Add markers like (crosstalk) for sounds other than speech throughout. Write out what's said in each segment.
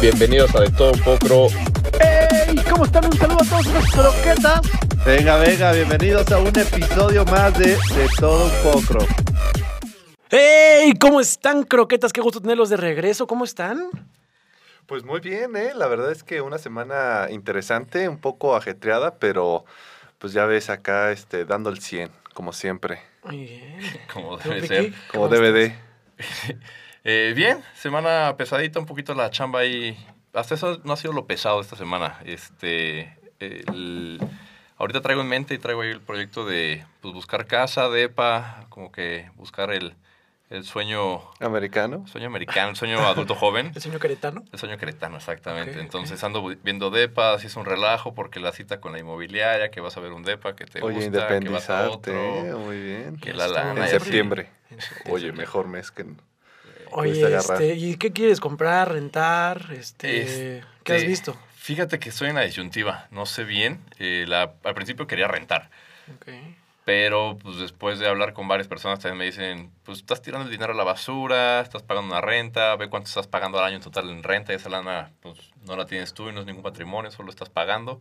Bienvenidos a De Todo Un Poco. ¡Hey! ¿Cómo están? Un saludo a todos los croquetas. Venga, venga, bienvenidos a un episodio más de De Todo Un Poco. ¡Hey! ¿Cómo están, croquetas? Qué gusto tenerlos de regreso. ¿Cómo están? Pues muy bien, ¿eh? La verdad es que una semana interesante, un poco ajetreada, pero pues ya ves acá este, dando el 100, como siempre. Muy bien. (laughs) Como ¿Tú, debe ser. Como ¿Cómo DVD. (laughs) Eh, bien, semana pesadita, un poquito la chamba ahí. Hasta eso no ha sido lo pesado esta semana. Este, el- ahorita traigo en mente y traigo ahí el proyecto de pues, buscar casa, depa, como que buscar el, el sueño, Americano. sueño americano, el sueño adulto joven. (laughs) ¿El señor Queretano? El sueño queretano, exactamente. Entonces ando viendo depa, si es un relajo, porque la cita con la inmobiliaria, que vas a ver un depa, que te Oye, gusta, que vas a independizarte, otro. muy bien. que la lana. Septiembre. En septiembre. Oye, mejor mes que... Oye, este, ¿y qué quieres comprar, rentar? Este, ¿Qué has Este, visto? Fíjate que estoy en la disyuntiva, no sé bien. Eh, la- al principio quería rentar, Ok. pero pues después de hablar con varias personas también me dicen, pues estás tirando el dinero a la basura, estás pagando una renta, ve cuánto estás pagando al año en total en renta, y esa lana pues no la tienes tú y no es ningún patrimonio, solo estás pagando.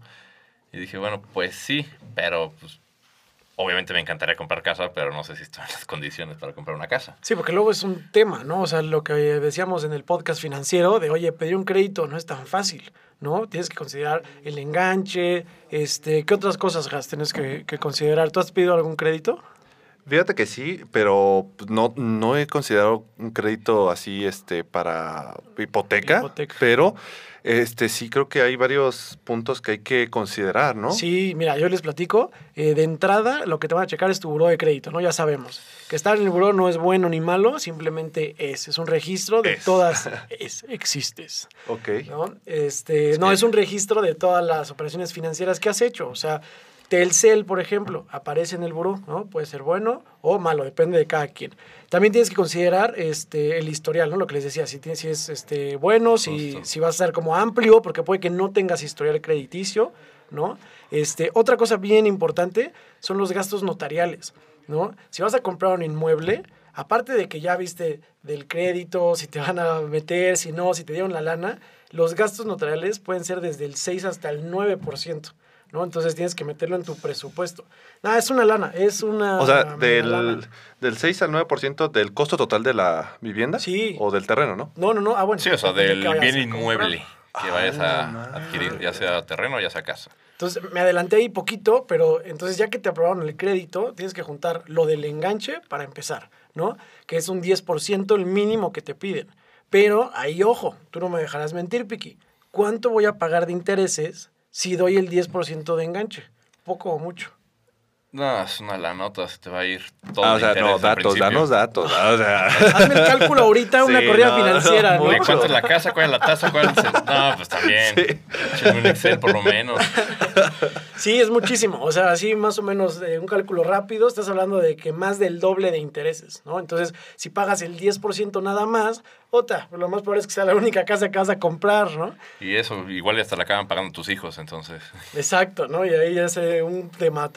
Y dije, bueno, pues sí, pero pues obviamente me encantaría comprar casa, pero no sé si estoy en (laughs) las condiciones para comprar una casa. Sí, porque luego es un tema, ¿no? O sea, lo que decíamos en el podcast financiero de, oye, pedir un crédito no es tan fácil, ¿no? Tienes que considerar el enganche, este, ¿qué otras cosas, tienes que, que considerar? ¿Tú has pedido algún crédito? Fíjate que sí, pero pues, no, no he considerado un crédito así este para hipoteca, Hipoteca. pero este sí creo que hay varios puntos que hay que considerar, ¿no? Sí, mira, yo les platico. eh, de entrada, lo que te van a checar es tu buró de crédito, ¿no? Ya sabemos. Que estar en el buró no es bueno ni malo, simplemente es. Es un registro de Es. todas. (laughs) Es, existes. Ok. ¿no? Este, Es no, que- es un registro de todas las operaciones financieras que has hecho. O sea, Telcel, por ejemplo, aparece en el buró, ¿no? Puede ser bueno o malo, depende de cada quien. También tienes que considerar este, el historial, ¿no? Lo que les decía, si, tienes, si es este, bueno, si, si va a ser como amplio, porque puede que no tengas historial crediticio, ¿no? Este, otra cosa bien importante son los gastos notariales, ¿no? Si vas a comprar un inmueble, aparte de que ya viste del crédito, si te van a meter, si no, si te dieron la lana, los gastos notariales pueden ser desde el 6 hasta el 9%, ¿no? Entonces tienes que meterlo en tu presupuesto. Nada, es una lana, es una... O sea, del, lana. del 6 al 9% del costo total de la vivienda. Sí. O del terreno, ¿no? No, no, no, ah, bueno. Sí, o sea, del bien comprar. inmueble que vayas a adquirir, ya sea terreno, ya sea casa. Entonces me adelanté ahí poquito, pero entonces ya que te aprobaron el crédito, tienes que juntar lo del enganche para empezar, ¿no? Que es un 10% el mínimo que te piden. Pero ahí, ojo, tú no me dejarás mentir, Piki. ¿Cuánto voy a pagar de intereses si doy el 10% de enganche? ¿Poco o mucho? No, es una lanota, se te va a ir todo Ah, o sea, no, datos, danos datos. O sea, (laughs) Hazme el cálculo ahorita, una Sí, corrida no, financiera, no, ¿no? ¿cuánto es la (laughs) casa? ¿Cuál es la tasa? ¿Cuál es el... No, pues también. Échame un Excel por lo menos. Sí, es muchísimo. O sea, así más o menos eh, un cálculo rápido, estás hablando de que más del doble de intereses, ¿no? Entonces, si pagas el 10% nada más, otra, lo más probable es que sea la única casa que vas a comprar, ¿no? Y eso, igual hasta la acaban pagando tus hijos, entonces. Exacto, ¿no? Y ahí ya se un tema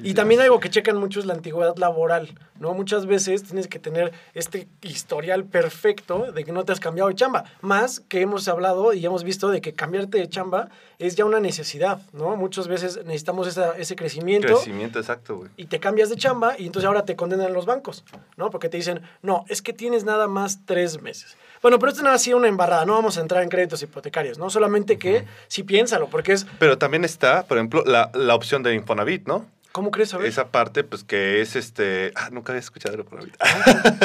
Y también algo que checan mucho es la antigüedad laboral, ¿no? Muchas veces tienes que tener este historial perfecto de que no te has cambiado de chamba. Más que hemos hablado y hemos visto de que cambiarte de chamba es ya una necesidad, ¿no? Muchas veces necesitamos esa- ese crecimiento. crecimiento exacto, güey. y te cambias de chamba y entonces ahora te condenan los bancos, ¿no? Porque te dicen, no, es que tienes nada más tres meses. Bueno, pero esto es nada así una embarrada, no vamos a entrar en créditos hipotecarios, ¿no? Solamente que sí piénsalo, porque es, Pero también está, por ejemplo, la, la opción de Infonavit, ¿no? ¿cómo crees? A ver, Esa parte, pues que es este. Ah, nunca había escuchado de Infonavit.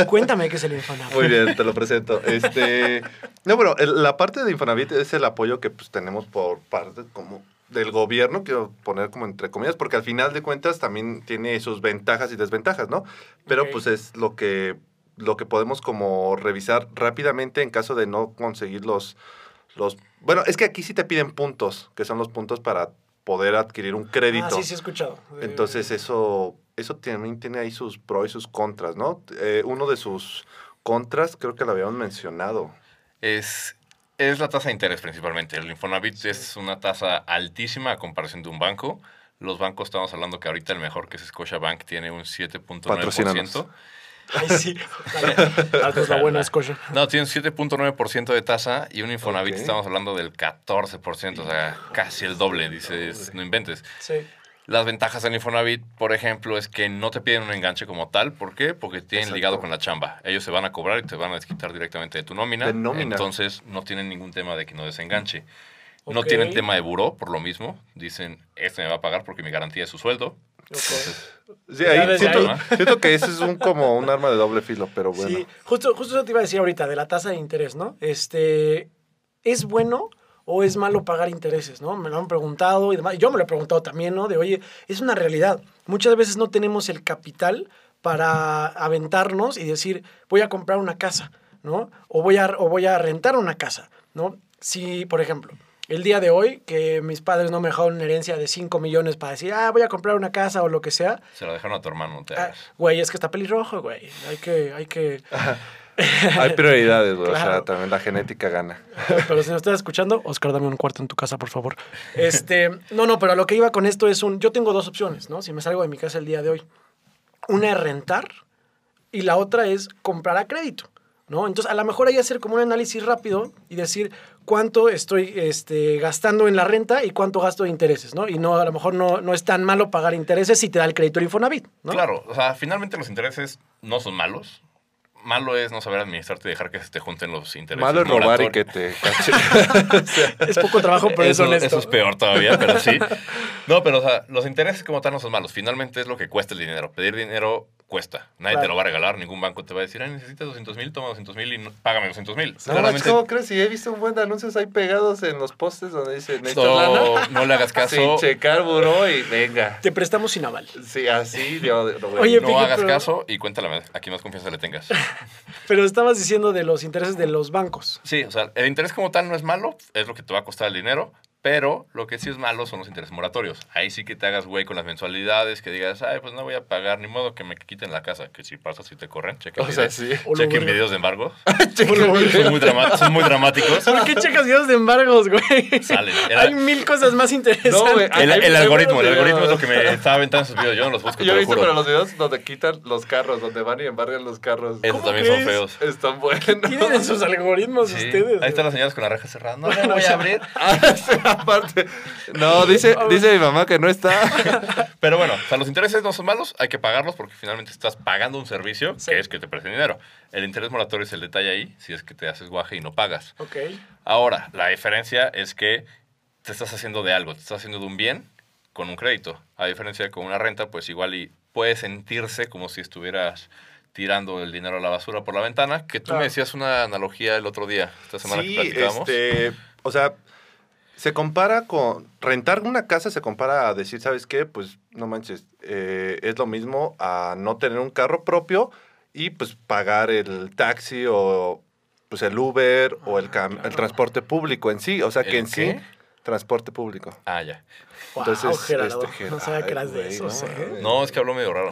cuéntame qué es el Infonavit. Muy bien, te lo presento. Este, no, bueno, el- la parte de Infonavit es el apoyo que pues tenemos por parte como del gobierno, quiero poner como entre comillas, porque al final de cuentas también tiene sus ventajas y desventajas, ¿no? Pero pues es lo que lo que podemos como revisar rápidamente en caso de no conseguir los los bueno, es que aquí sí te piden puntos, que son los puntos para poder adquirir un crédito. Ah, sí, sí he escuchado. Entonces eso, eso también tiene ahí sus pros y sus contras, ¿no? Eh, uno de sus contras creo que lo habíamos mencionado. Es, es la tasa de interés principalmente. El Infonavit es una tasa altísima a comparación de un banco. Los bancos, estamos hablando que ahorita el mejor, que es Scotiabank, tiene un 7.9%. Ay, sí. Dale. Haznos (laughs) la buena escocia. No, tienen 7.9% de tasa y un Infonavit estamos hablando del 14%, o sea, casi el doble, dices, no inventes. Sí. Las ventajas del Infonavit, por ejemplo, es que no te piden un enganche como tal. ¿Por qué? Porque tienen Exacto. ligado con la chamba. Ellos se van a cobrar y te van a desquitar directamente de tu nómina. De nómina. Entonces, no tienen ningún tema de que no desenganche. No tienen tema de buró, por lo mismo. Dicen, este me va a pagar porque mi garantía es su sueldo. Sí, ahí siento, ahí. siento que ese es un como un arma de doble filo, pero bueno. Sí, justo, justo eso te iba a decir ahorita, de la tasa de interés, ¿no? Este, ¿es bueno o es malo pagar intereses, no? Me lo han preguntado y demás. Yo me lo he preguntado también, ¿no? De, oye, es una realidad. Muchas veces no tenemos el capital para aventarnos y decir, voy a comprar una casa, ¿no? O voy a, o voy a rentar una casa, ¿no? Si, por ejemplo, el día de hoy, que mis padres no me dejaron una herencia de 5 millones para decir, ah, voy a comprar una casa o lo que sea, Se la dejaron a tu hermano, no te ah, hagas. güey, es que está pelirrojo, güey. Hay que, hay que... (laughs) Hay prioridades, güey. O sea, también la genética gana. (laughs) Pero si nos estás escuchando, Oscar, dame un cuarto en tu casa, por favor. Este, no, no, pero a lo que iba con esto es un. Yo tengo dos opciones, ¿no? Si me salgo de mi casa el día de hoy. Una es rentar y la otra es comprar a crédito, ¿no? Entonces, a lo mejor hay que hacer como un análisis rápido y decir cuánto estoy este, gastando en la renta y cuánto gasto de intereses, ¿no? Y no, a lo mejor no, no es tan malo pagar intereses si te da el crédito el Infonavit, ¿no? Claro, o sea, finalmente los intereses no son malos. Malo es no saber administrarte y dejar que se te junten los intereses. Malo es robar y que te. (laughs) (laughs) Es poco trabajo, pero es eso, honesto. eso es peor todavía, pero sí. No, pero o sea, los intereses como tal no son malos. Finalmente es lo que cuesta el dinero. Pedir dinero cuesta. Nadie Claro. te lo va a regalar. Ningún banco te va a decir, ay, necesitas 200 mil, toma 200 mil y no- págame 200 mil. No, Claramente ¿cómo crees? Si he visto un buen de anuncios ahí pegados en los postes donde dice, ¿necesitas lana? no, no le hagas caso. Sin checar buró y venga. Te prestamos sin aval. Sí, así yo lo veo. Oye, No hagas pero- caso y cuéntale a quien más confianza le tengas. (laughs) Pero estabas diciendo de los intereses de los bancos. Sí, o sea, el interés como tal no es malo, es lo que te va a costar el dinero, pero lo que sí es malo son los intereses moratorios. Ahí sí que te hagas güey con las mensualidades, que digas, ay, pues no voy a pagar, ni modo que me quiten la casa, que si pasa, si te corren, chequen, O sea, videos, sí. Chequen videos de embargo. (laughs) Son, muy son muy dramáticos. ¿Por qué checas videos de embargos, güey? Salen. (laughs) Era- Hay mil cosas más interesantes. No, güey, El, algoritmo, el algoritmo es lo que me estaba aventando esos videos. Yo no los busco, Yo he visto, pero los videos donde quitan los carros, donde van y embargan los carros. Esos ¿Cómo también son feos. Están buenos. Tienen en sus algoritmos Sí, ustedes. Ahí están las señoras con la reja cerrada. No me voy a abrir. (laughs) Aparte. No, dice, dice mi mamá que no está. Pero bueno, o sea, los intereses no son malos, hay que pagarlos porque finalmente estás pagando un servicio Sí. que es que te presten dinero. El interés moratorio es el detalle ahí, si es que te haces guaje y no pagas. Ok. Ahora, la diferencia es que te estás haciendo de algo, te estás haciendo de un bien con un crédito. A diferencia de con una renta, pues igual y puede sentirse como si estuvieras tirando el dinero a la basura por la ventana, que tú Claro. me decías una analogía el otro día, esta semana que Sí, platicábamos. este, o sea, se compara con rentar una casa se compara a decir, ¿sabes qué? Pues no manches, eh, es lo mismo a no tener un carro propio y pues pagar el taxi o pues el Uber o el, cam- el transporte público en sí, o sea que ¿El en qué? sí transporte público. Ah, ya. Wow, Entonces, Gerardo. este, no sabía que eras de esos, no, ¿eh? No, es que habló medio raro.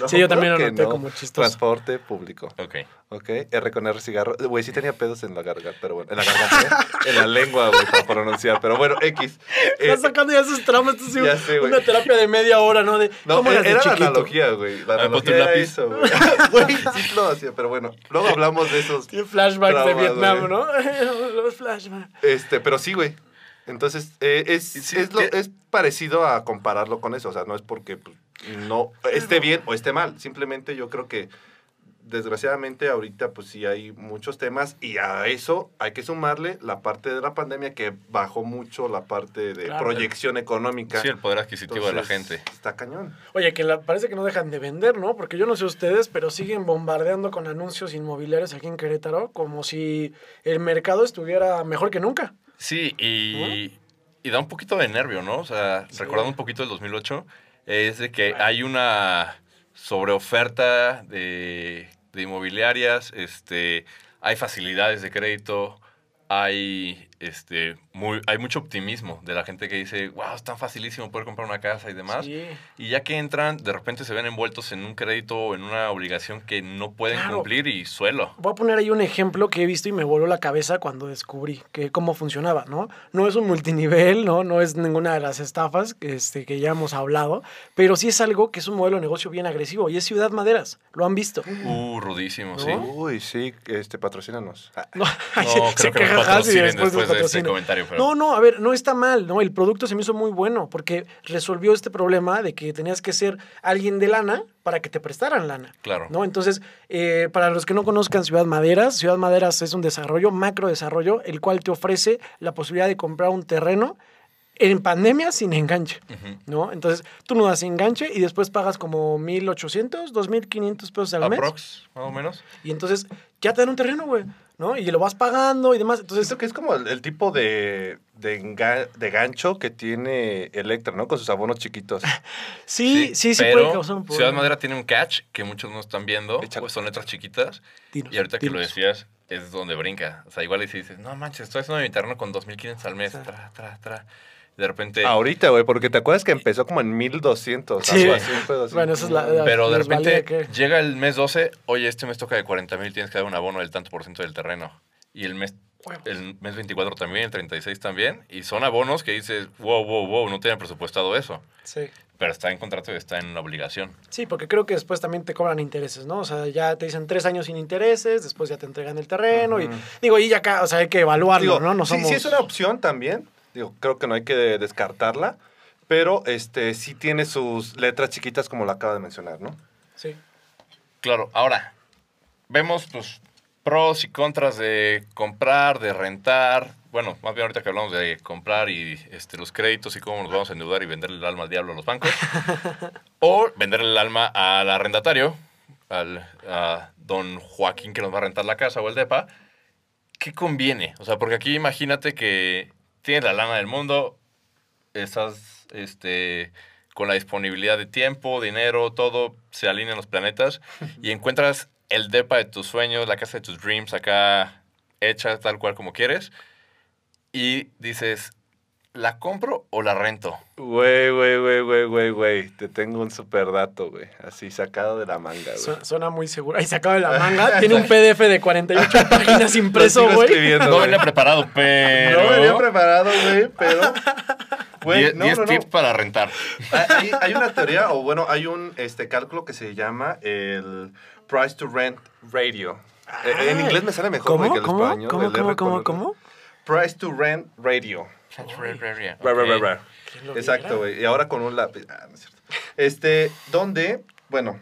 No, (laughs) Sí, yo también lo noté como chistoso. Transporte público. Ok. Ok, R con R cigarro. Güey, sí tenía pedos en la garganta, pero bueno. En la garganta, ¿eh? (laughs) en la lengua, güey, para pronunciar. Pero bueno, X. Eh, Estás sacando ya sus traumas. Esto Ya sé, güey. una terapia de media hora, ¿no? De, no, ¿Cómo eras era de la analogía, güey. La A ver, ponte analogía era lápiz. eso, güey. (laughs) Güey, sí lo hacía, pero bueno. Luego hablamos de esos. Tiene flashbacks de Vietnam. ¿no? Los flashbacks. Este, pero sí, güey. Entonces, eh, es, Sí, es, lo- es parecido a compararlo con eso. O sea, no es porque pues, no esté bien o esté mal. Simplemente yo creo que, desgraciadamente, ahorita pues sí hay muchos temas y a eso hay que sumarle la parte de la pandemia que bajó mucho la parte de Claro. proyección económica. Sí, el poder adquisitivo de la gente. Está cañón. Oye, que la- parece que no dejan de vender, ¿no? Porque yo no sé ustedes, pero siguen bombardeando con anuncios inmobiliarios aquí en Querétaro como si el mercado estuviera mejor que nunca. Sí, y, y da un poquito de nervio, ¿no? O sea, Sí. recordando un poquito el 2008, es de que hay una sobreoferta de, de inmobiliarias, este, hay facilidades de crédito, hay este, muy, hay mucho optimismo de la gente que dice, wow, es tan facilísimo poder comprar una casa y demás. Sí. Y ya que entran, de repente se ven envueltos en un crédito o en una obligación que no pueden Claro. cumplir y suelo. Voy a poner ahí un ejemplo que he visto y me voló la cabeza cuando descubrí que cómo funcionaba, ¿no? No es un multinivel, ¿no? No es ninguna de las estafas que, este, que ya hemos hablado, pero sí es algo que es un modelo de negocio bien agresivo y es Ciudad Maderas. Lo han visto. Uh, rudísimo, ¿No? sí. Uy, sí, este, patrocínanos. (laughs) No, No, (laughs) creo que patrocinen después de este patrocina. comentario, pero- No, no, a ver, no está mal, ¿no? El producto se me hizo muy bueno porque resolvió este problema de que tenías que ser alguien de lana para que te prestaran lana. Claro. ¿no? Entonces, eh, para los que no conozcan Ciudad Maderas, Ciudad Maderas es un desarrollo, macro desarrollo, el cual te ofrece la posibilidad de comprar un terreno en pandemia sin enganche. ¿no? Entonces, tú no das enganche y después pagas como 1.800, 2.500 pesos al mes. Aprox, más o menos. Y entonces, ya te dan un terreno, güey, ¿no? Y lo vas pagando y demás. Entonces, Esto que es como el, el tipo de, de, de gancho que tiene Electra, ¿no? Con sus abonos chiquitos. (laughs) sí, sí, sí, pero puede causar un problema. Ciudad Madera tiene un catch que muchos no están viendo, pues son letras chiquitas. Dinos, y ahorita que lo decías, es donde brinca. O sea, igual y si dices, no manches, estoy haciendo mi terreno con 2.500 al mes, Sí. tra, tra, tra. De repente... Ahorita, güey, porque te acuerdas que empezó como en 1200. Sí. algo así. Bueno, esa es la- la- Pero de repente que- llega el mes 12, oye, este mes toca de 40 mil, tienes que dar un abono del tanto por ciento del terreno. Y el mes, el mes 24 también, el 36 también. Y son abonos que dices, wow, wow, wow, no tenían presupuestado eso. Sí. Pero está en contrato y está en obligación. Sí, porque creo que después también te cobran intereses, ¿no? O sea, ya te dicen tres años sin intereses, después ya te entregan el terreno y digo, y ya acá, o sea, hay que evaluarlo, Digo, ¿no? No sí, somos... sí es una opción también. Digo, creo que no hay que descartarla. Pero este sí tiene sus letras chiquitas como lo acaba de mencionar, ¿no? Sí. Claro, ahora, vemos pues pros y contras de comprar, de rentar. Bueno, más bien ahorita que hablamos de comprar y este, los créditos y cómo nos vamos a endeudar y venderle el alma al diablo a los bancos. (laughs) o venderle el alma al arrendatario, al a don Joaquín que nos va a rentar la casa o el DEPA. ¿Qué conviene? O sea, porque aquí imagínate que tienes la lana del mundo, estás este, con la disponibilidad de tiempo, dinero, todo, se alinean los planetas (laughs) y encuentras el depa de tus sueños, la casa de tus dreams acá hecha tal cual como quieres y dices, ¿la compro o la rento? Güey, güey, güey, güey, güey, güey. Te tengo un super dato, güey. Así sacado de la manga, güey. Su- Suena muy seguro. Ahí sacado de la manga. (laughs) Tiene un PDF de 48 (laughs) páginas impreso, güey. No venía preparado, pero... No venía preparado, güey, pero... (laughs) Güey, 10 no, no, no. tips para rentar. Hay, hay una teoría, o bueno, hay un este, cálculo que se llama el Price to Rent Radio. Eh, en Ah, inglés me sale mejor ¿Cómo? güey, que el ¿Cómo? español. ¿Cómo? ¿Cómo? ¿Cómo? ¿Cómo? Price to Rent Radio. Ra, ra, ra, Ok. ra. ¿Quién lo Exacto, güey. Y ahora con un lápiz. Ah, no es cierto. Este, donde, bueno,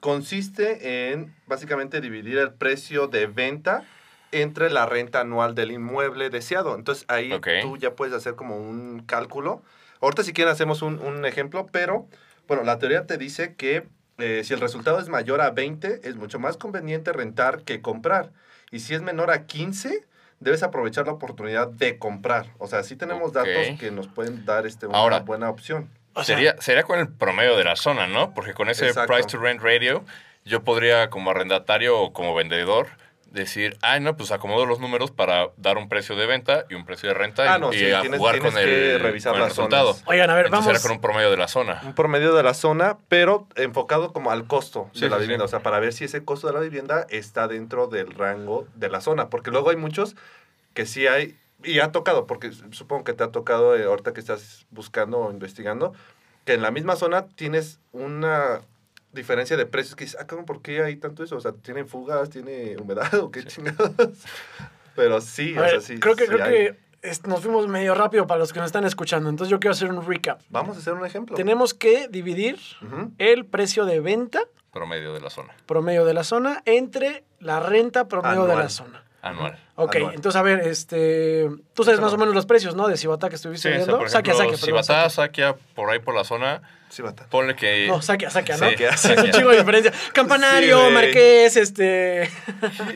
consiste en básicamente dividir el precio de venta entre la renta anual del inmueble deseado. Entonces ahí tú ya puedes hacer como un cálculo. Ahorita si quieren hacemos un, un ejemplo, pero bueno, la teoría te dice que eh, si el resultado es mayor a 20, es mucho más conveniente rentar que comprar. Y si es menor a 15, debes aprovechar la oportunidad de comprar. O sea, sí tenemos datos que nos pueden dar este, una Ahora, buena opción. O sea, sería, sería con el promedio de la zona, ¿no? Porque con ese Exacto. price to rent radio, yo podría como arrendatario o como vendedor decir, ay, no, pues acomodo los números para dar un precio de venta y un precio de renta Ah, y, no, y sí, a tienes- jugar tienes con que el, revisar con el las resultado. zonas. Oigan, a ver, Entonces vamos. era con un promedio de la zona. Un promedio de la zona, pero enfocado como al costo Sí, de la sí, vivienda. sí. O sea, para ver si ese costo de la vivienda está dentro del rango de la zona. Porque luego hay muchos que sí hay, y ha tocado, porque supongo que te ha tocado eh, ahorita que estás buscando o investigando, que en la misma zona tienes una diferencia de precios que dices, ah, cabrón, ¿por qué hay tanto eso? O sea, ¿tiene fugas, tiene humedad o qué chingados? (laughs) Pero sí, A o ver, sea, sí. creo que, sí creo hay. que es- nos fuimos medio rápido para los que nos están escuchando. Entonces yo quiero hacer un recap. Vamos a hacer un ejemplo. Tenemos que dividir el precio de venta Promedio de la zona. promedio de la zona entre la renta promedio de la zona. Anual. Ok, Anual. entonces a ver, este, tú sabes más o menos los precios, ¿no? De Cibata que estuviste Sí, o sea, viendo. ejemplo, saquia, perdón, Cibatá, saquia. Saquia, por ahí por la zona, Sí, bata. ponle que... No, saquia, saquia, ¿no? Sí, (laughs) Sí, es un chingo de diferencia. Campanario, Sí. Marqués, este.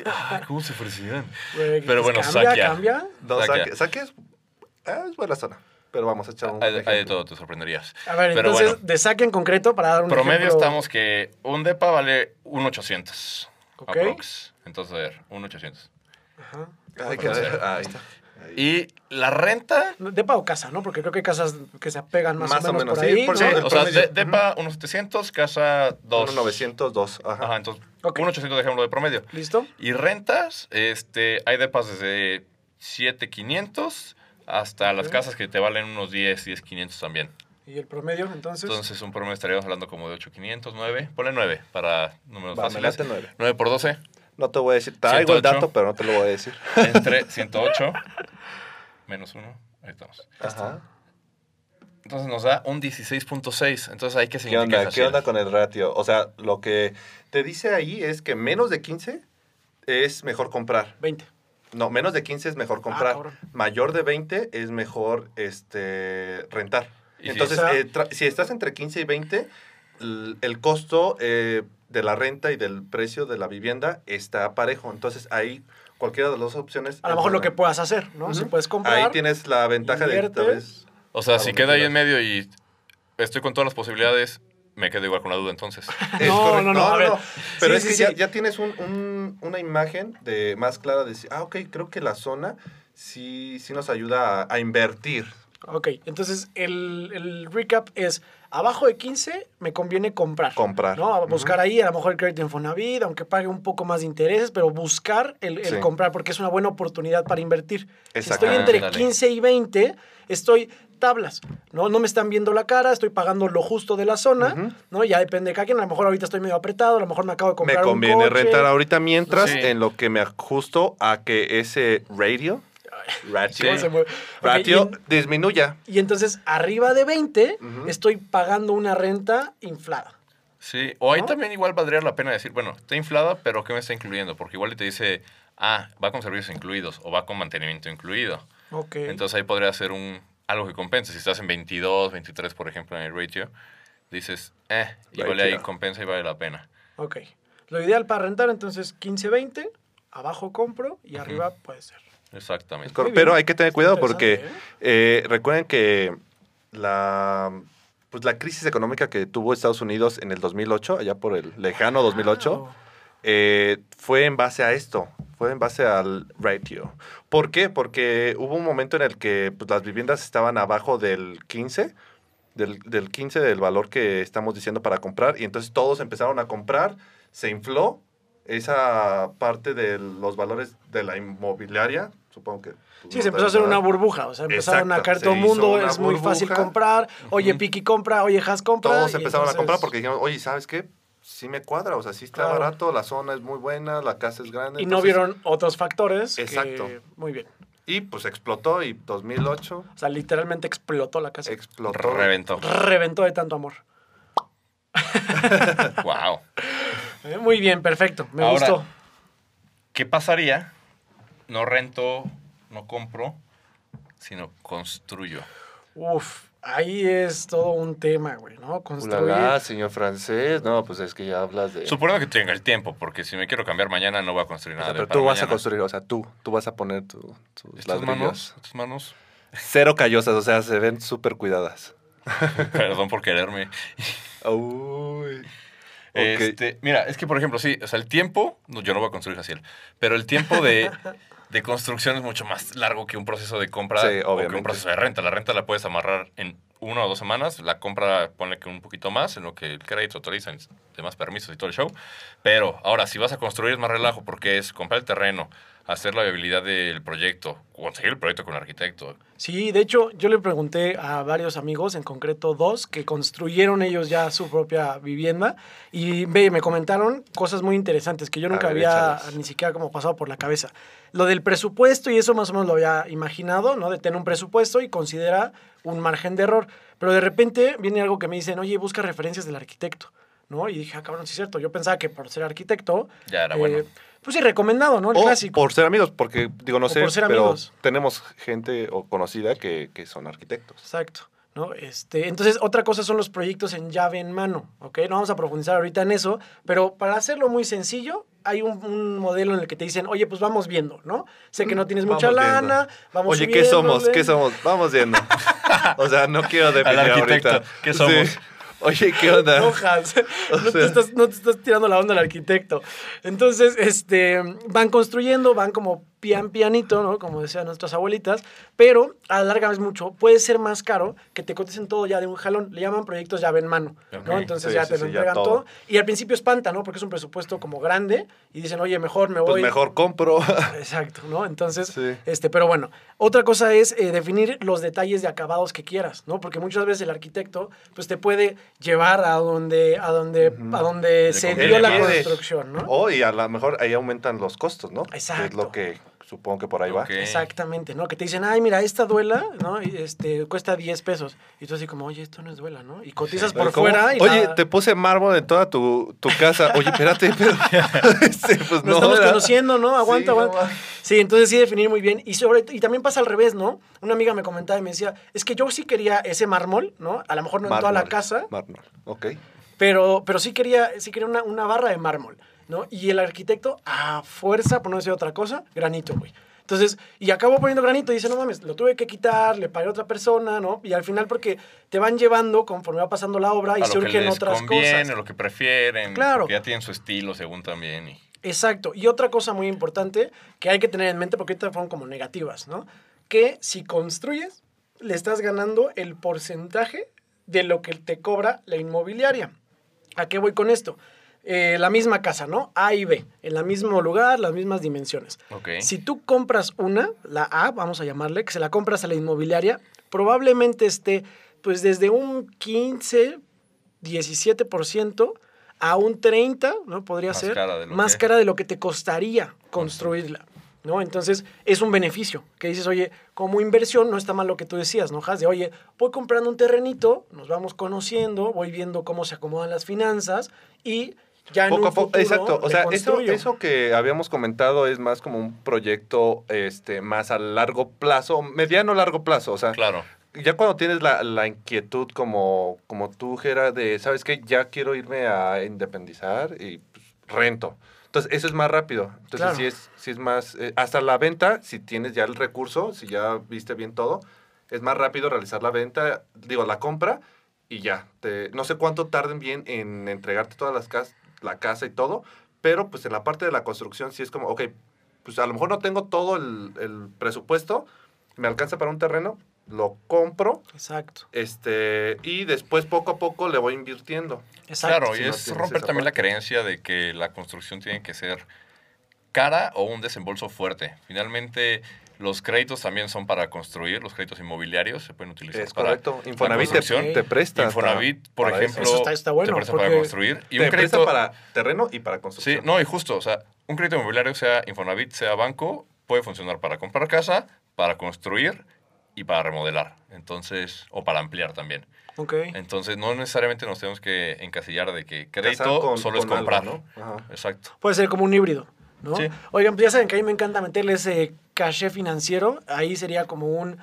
Ay, ¿Cómo se ofrecían? Pero bueno, cambia, Saquia. cambia. No, saque, saque es, es buena zona. Pero vamos a echar un Hay, hay de todo, te sorprenderías. A ver, Pero entonces, bueno. de saque en concreto, para dar un Promedio ejemplo. estamos que un depa vale 1.800. Ok. Aprox. Entonces, a ver, 1.800. Ajá. Ay, que- ay. Y la renta, Depa o casa, ¿no? Porque creo que hay casas que se apegan más, Más o o menos, por sí, ahí. por ¿no? o sea, de, depa unos 700, casa 2. 902. Ajá. Ajá, entonces, Ok. un 800 dejémoslo de promedio. ¿Listo? Y rentas, este, hay depas desde 7500 hasta las Ok. casas que te valen unos 10, 10, 500 también. ¿Y el promedio, entonces? Entonces, un promedio estaríamos hablando como de 8500, 9. Ponle 9 para números Va, fáciles. late nueve. 9 por 12, No te voy a decir. Traigo el 108. dato, pero no te lo voy a decir. (laughs) entre 108 menos 1. Ahí estamos. Ajá. Entonces nos da un 16.6. Entonces hay que ¿Qué significa onda? ¿Qué onda con el ratio? O sea, lo que te dice ahí es que menos de 15 es mejor comprar. 20. No, menos de 15 es mejor comprar. Ah. Mayor de 20 es mejor este, rentar. Y si- Entonces, O sea- eh, si estás entre 15 y 20, l- el costo eh, de la renta y del precio de la vivienda está parejo. Entonces, ahí cualquiera de las dos opciones. A lo mejor lo que puedas hacer, ¿no? Si Ujú. puedes comprar. Ahí tienes la ventaja de que tal inviertes. vez- O sea, si queda ahí en medio y estoy con todas las posibilidades, me quedo igual con la duda entonces. (laughs) Es (laughs) No, no, no, a ver. Pero Sí, es sí, que sí. Ya, ya tienes un- un- una imagen de más clara de decir, ah, ok, creo que la zona sí, sí nos ayuda a, a invertir. Ok, entonces el, el recap es, abajo de 15 me conviene comprar. Comprar. ¿no? A buscar ahí, a lo mejor el crédito en Fonavit, aunque pague un poco más de intereses, pero buscar el, el Sí. comprar porque es una buena oportunidad para invertir. Si estoy entre Dale. 15 y 20, estoy tablas, ¿no? No me están viendo la cara, estoy pagando lo justo de la zona. ¿no? Ya depende de cada quien, a lo mejor ahorita estoy medio apretado, a lo mejor me acabo de Me comprar un conviene coche. rentar ahorita mientras Sí. en lo que me ajusto a que ese radio, ratio, ¿Cómo se mueve? Ok, ratio y en- disminuya. y entonces arriba de 20 Ujú. estoy pagando una renta inflada. Sí, o ahí ¿No? también igual valdría la pena decir, bueno, está inflada, pero ¿qué me está incluyendo? Porque igual te dice, ah, va con servicios incluidos o va con mantenimiento incluido. Ok. Entonces ahí podría ser un, algo que compense. Si estás en 22, 23, por ejemplo, en el ratio, dices, eh, igual ahí compensa y vale la pena. Ok. Lo ideal para rentar, entonces 15-20, abajo compro y arriba puede ser. Exactamente. Pero hay que tener cuidado porque Interesante, eh, recuerden que la, pues la crisis económica que tuvo Estados Unidos en el 2008, allá por el lejano 2008, Wow. eh, fue en base a esto, fue en base al ratio. ¿Por qué? Porque hubo un momento en el que pues, las viviendas estaban abajo del 15, del, del 15 del valor que estamos diciendo para comprar, y entonces todos empezaron a comprar, se infló esa parte de los valores de la inmobiliaria, supongo que... pues, Sí, no se empezó a hacer una burbuja, o sea, empezaron Exacto, a caer todo el mundo, es muy fácil comprar, oye. Piki compra, oye, Has compra. Todos empezaron a comprar porque dijeron, oye, ¿sabes qué? Sí me cuadra, o sea, sí está Claro. barato, la zona es muy buena, la casa es grande. Y no vieron otros factores. que- Exacto. Muy bien. Y pues explotó y 2008 O sea, literalmente explotó la casa. explotó. Reventó. Reventó de tanto amor. (laughs) wow. Eh, Muy bien, perfecto. Me Ahora- gustó. ¿Qué pasaría? No rento, no compro, sino construyo. Uf, ahí es todo un tema, güey, ¿no? Construir. Ulala, señor francés. No, pues es que ya hablas de... Suponiendo que tenga el tiempo, porque si me quiero cambiar mañana no voy a construir O nada. sea, de pero tú para vas a construir, o sea, tú, tú vas a poner tu- tus Estas ladrillos. manos, estas manos, Cero callosas, o sea, se ven súper cuidadas. (laughs) perdón por quererme. (laughs) Uy. Este, mira, es que por ejemplo, sí, o sea, el tiempo, no, yo no voy a construir Jaciel, pero el tiempo de, (laughs) de construcción es mucho más largo que un proceso de compra Sí, o que un proceso de renta. La renta la puedes amarrar en una o dos semanas, la compra ponle que un poquito más, en lo que el crédito autoriza, demás permisos y todo el show. Pero ahora, si vas a construir es más relajo porque es comprar el terreno, hacer la viabilidad del proyecto, conseguir el proyecto con el arquitecto. Sí, de hecho, yo le pregunté a varios amigos, en concreto dos, que construyeron ellos ya su propia vivienda y ve, me comentaron cosas muy interesantes que yo nunca ver, había échalas. ni siquiera como pasado por la cabeza. Lo del presupuesto y eso más o menos lo había imaginado, ¿no? De tener un presupuesto y considera un margen de error. Pero de repente viene algo que me dicen, oye, busca referencias del arquitecto, ¿no? Y dije, ah, cabrón, sí es cierto. Yo pensaba que por ser arquitecto... Ya era eh, bueno. Pues sí, recomendado, ¿no? El O clásico. por ser amigos, porque digo, no O sé, por ser pero amigos. tenemos gente o conocida que, que son arquitectos. Exacto. ¿no? Este, entonces, otra cosa son los proyectos en llave en mano, ¿ok? No vamos a profundizar ahorita en eso, pero para hacerlo muy sencillo, hay un, un modelo en el que te dicen, oye, pues vamos viendo, ¿no? Sé que no tienes mucha Vamos viendo. lana, vamos Oye, ¿qué somos? subiéndole". ¿Qué somos? Vamos viendo. (laughs) o sea, no quiero definir arquitecto, ahorita. ¿qué somos? Sí. Oye, ¿qué onda? Hojas. (laughs) O no, te estás, no te estás tirando la onda al arquitecto. Entonces, este, van construyendo, van como pian pianito, ¿no? Como decían nuestras abuelitas, pero a la larga es mucho, puede ser más caro que te coticen todo ya de un jalón. Le llaman proyectos llave en mano. ¿no? Entonces Sí, ya sí, te lo sí, entregan todo. todo. Y al principio espanta, ¿no? Porque es un presupuesto como grande y dicen, oye, mejor me voy. Pues mejor compro. (laughs) Exacto, ¿no? Entonces, este, pero bueno, otra cosa es eh, definir los detalles de acabados que quieras, ¿no? Porque muchas veces el arquitecto, pues te puede llevar a donde, a donde, a donde se dio la construcción, ¿no? O y a lo mejor ahí aumentan los costos, ¿no? Que Es Exacto. lo que supongo que por ahí va. Ok. Exactamente, ¿no? Que te dicen, ay, mira, esta duela, ¿no? Y, Este, cuesta 10 pesos. Y tú así como, oye, esto no es duela, ¿no? Y cotizas por ¿Cómo? fuera y Oye, te puse mármol en toda tu, tu casa. Oye, espérate, (laughs) pero. (laughs) Este, pues nos no, estamos ¿verdad? conociendo, ¿no? Aguanta, Sí, aguanta. va. Sí, entonces sí definir muy bien. Y, sobre, y también pasa al revés, ¿no? Una amiga me comentaba y me decía, es que yo sí quería ese mármol, ¿no? A lo mejor no en toda la casa, Mármol, ok. pero, pero sí quería, sí quería una, una barra de mármol, ¿no? Y el arquitecto, a fuerza, por no decir otra cosa, granito, güey. Entonces, y acabó poniendo granito y dice, no mames, lo tuve que quitar, le pagué a otra persona, ¿no? Y al final porque te van llevando conforme va pasando la obra y a surgen les otras conviene, cosas. lo que prefieren. Claro. ya tienen su estilo según también. Y... Exacto. Y otra cosa muy importante que hay que tener en mente, porque ahorita fueron como negativas, ¿no? Que si construyes, le estás ganando el porcentaje de lo que te cobra la inmobiliaria. ¿A qué voy con esto? Eh, la misma casa, ¿no? A y B, en el mismo lugar, las mismas dimensiones. Ok. Si tú compras una, la A, vamos a llamarle, que se la compras a la inmobiliaria, probablemente esté pues desde un 15, 17% a un 30, ¿no? Podría Más ser cara más que- cara de lo que te costaría construirla, ¿no? Entonces, es un beneficio, que dices, oye, como inversión no está mal lo que tú decías, ¿no? Has de, oye, voy comprando un terrenito, nos vamos conociendo, voy viendo cómo se acomodan las finanzas y ya en Poco un a poco, exacto. O sea, eso, eso que habíamos comentado es más como un proyecto este, más a largo plazo, mediano largo plazo. O sea, Claro. ya cuando tienes la, la inquietud como, como tú, Gera, de, ¿sabes qué? Ya quiero irme a independizar y pues, rento. Entonces, eso es más rápido. Entonces, Claro. sí, es, sí es más... eh, hasta la venta, si tienes ya el recurso, si ya viste bien todo, es más rápido realizar la venta, digo, la compra y ya. Te, no sé cuánto tarden bien en entregarte todas las casas, la casa y todo, pero pues en la parte de la construcción sí es como, ok, pues a lo mejor no tengo todo el, el presupuesto, me alcanza para un terreno, lo compro, Exacto, este, y después poco a poco le voy invirtiendo. exacto. Claro, si y no es romper también la creencia de que la construcción tiene que ser cara o un desembolso fuerte. Finalmente, los créditos también son para construir, los créditos inmobiliarios se pueden utilizar Es para correcto. Infonavit te, presta. hasta Infonavit, por para ejemplo, Eso está- está bueno, te presta para construir. Y te un presta crédito para terreno y para Sí, construcción. no, y justo, o sea, un crédito inmobiliario, sea Infonavit, sea banco, puede funcionar para comprar casa, para construir y para remodelar. Entonces, o para ampliar también. Ok. Entonces, no necesariamente nos tenemos que encasillar de que crédito con- solo es algo, comprar. ¿no? Ajá. Exacto. Puede ser como un híbrido, ¿no? Sí. Oigan, pues ya saben que a mí me encanta meterle ese caché financiero. Ahí sería como un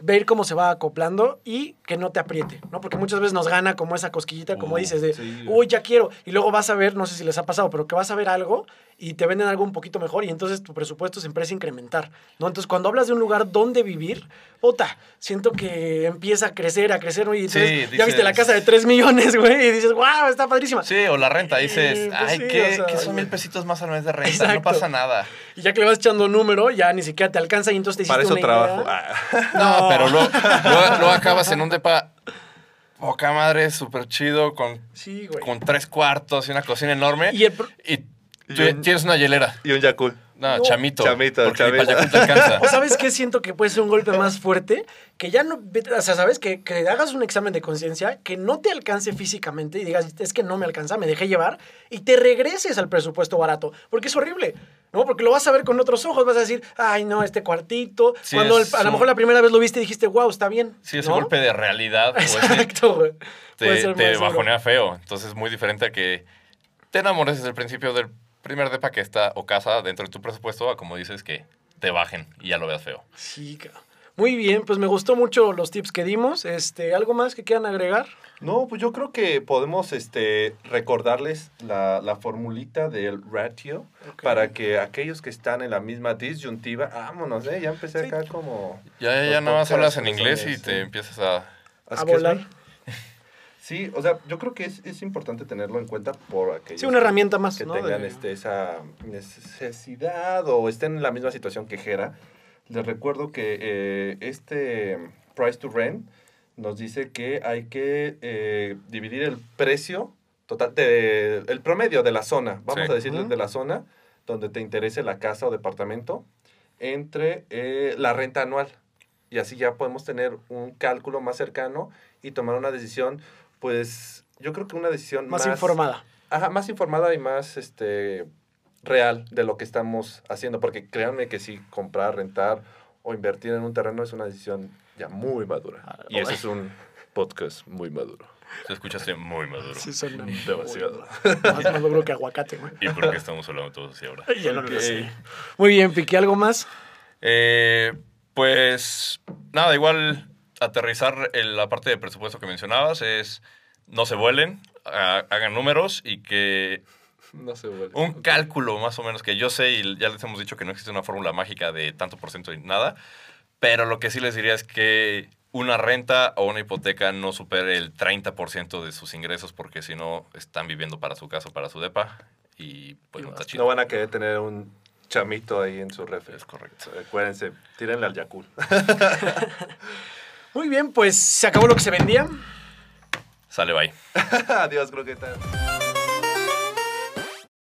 ver cómo se va acoplando y que no te apriete, ¿no? Porque muchas veces nos gana como esa cosquillita, como Uh, dices, de, sí. uy, ya quiero. Y luego vas a ver, no sé si les ha pasado, pero que vas a ver algo y te venden algo un poquito mejor y entonces tu presupuesto se empieza a incrementar, ¿no? Entonces, cuando hablas de un lugar donde vivir, puta, siento que empieza a crecer, a crecer, ¿no? Y entonces Sí, ya viste la dices- casa de 3 millones, güey, y dices, wow, está padrísima. Sí, o la renta, dices, Eh, pues ay, sí, ¿qué, o sea, qué son mil pesitos más al mes de renta? Exacto. No pasa nada. Y ya que le vas echando número, ya ni siquiera te alcanza y entonces te hiciste Para eso una trabajo. idea. Ah. No, pero luego, luego, luego acabas en un depa poca madre, súper chido, con, Sí, güey. con tres cuartos y una cocina enorme. Y el pro- Y un- tienes una hielera. Y un Yakul. No, No. chamito. Chamito, porque chamito. para Yakult te alcanza. (laughs) ¿O sabes qué siento que puede ser un golpe más fuerte? Que ya no, o sea, ¿sabes? Que, que hagas un examen de conciencia, que no te alcance físicamente y digas, es que no me alcanza, me dejé llevar, y te regreses al presupuesto barato, porque es horrible, ¿no? Porque lo vas a ver con otros ojos, vas a decir, ay, no, este cuartito, Sí, cuando el- a lo mejor la primera vez lo viste y dijiste, wow, está bien. Sí, ese ¿no? golpe de realidad (laughs) pues, Exacto, güey. Te, te bajonea feo. Entonces es muy diferente a que te enamores desde el principio del primer depa que está o casa dentro de tu presupuesto a como dices que te bajen y ya lo veas feo. Sí, cabrón. Muy bien, pues me gustó mucho los tips que dimos. Este, ¿Algo más que quieran agregar? No, pues yo creo que podemos este, recordarles la, la formulita del ratio para que aquellos que están en la misma disyuntiva, vámonos, ¿eh? Ya empecé Sí. acá como... Ya, ya, ya nada más hablas en inglés y te empiezas a... A volar. Sí, o sea, yo creo que es, es importante tenerlo en cuenta por aquellos Sí, una que- herramienta más, que ¿no? tengan De- este, esa necesidad o estén en la misma situación que Jera. Les recuerdo que eh, este Price to Rent nos dice que hay que eh, dividir el precio total, de, el promedio de la zona, vamos Sí. a decirle Ujú. de la zona donde te interese la casa o departamento, entre eh, la renta anual. Y así ya podemos tener un cálculo más cercano y tomar una decisión, pues yo creo que una decisión Más más, informada. Ajá, más informada y más este real de lo que estamos haciendo. Porque créanme que si comprar, rentar o invertir en un terreno es una decisión ya muy madura. Ah, y ese es un podcast muy maduro. Se escuchaste muy maduro. Sí, son Demasiado. Más maduro que aguacate, güey. ¿Y por qué estamos hablando todos así ahora? Ya no lo Ok. sé. Muy bien, Piqui, ¿algo más? Eh, pues nada, igual aterrizar en la parte de presupuesto que mencionabas es no se vuelen, ha- hagan números y que No se vuelve. un cálculo más o menos que yo sé y ya les hemos dicho que no existe una fórmula mágica de tanto por ciento y nada, pero lo que sí les diría es que una renta o una hipoteca no supere el 30% de sus ingresos porque si no están viviendo para su casa para su depa y pues no está chido. No van a querer tener un chamito ahí en su refri. Es correcto. Acuérdense, tírenle al Yakul. (laughs) Muy bien, pues se acabó lo que se vendía. Sale, bye. (laughs) Adiós, croquetas.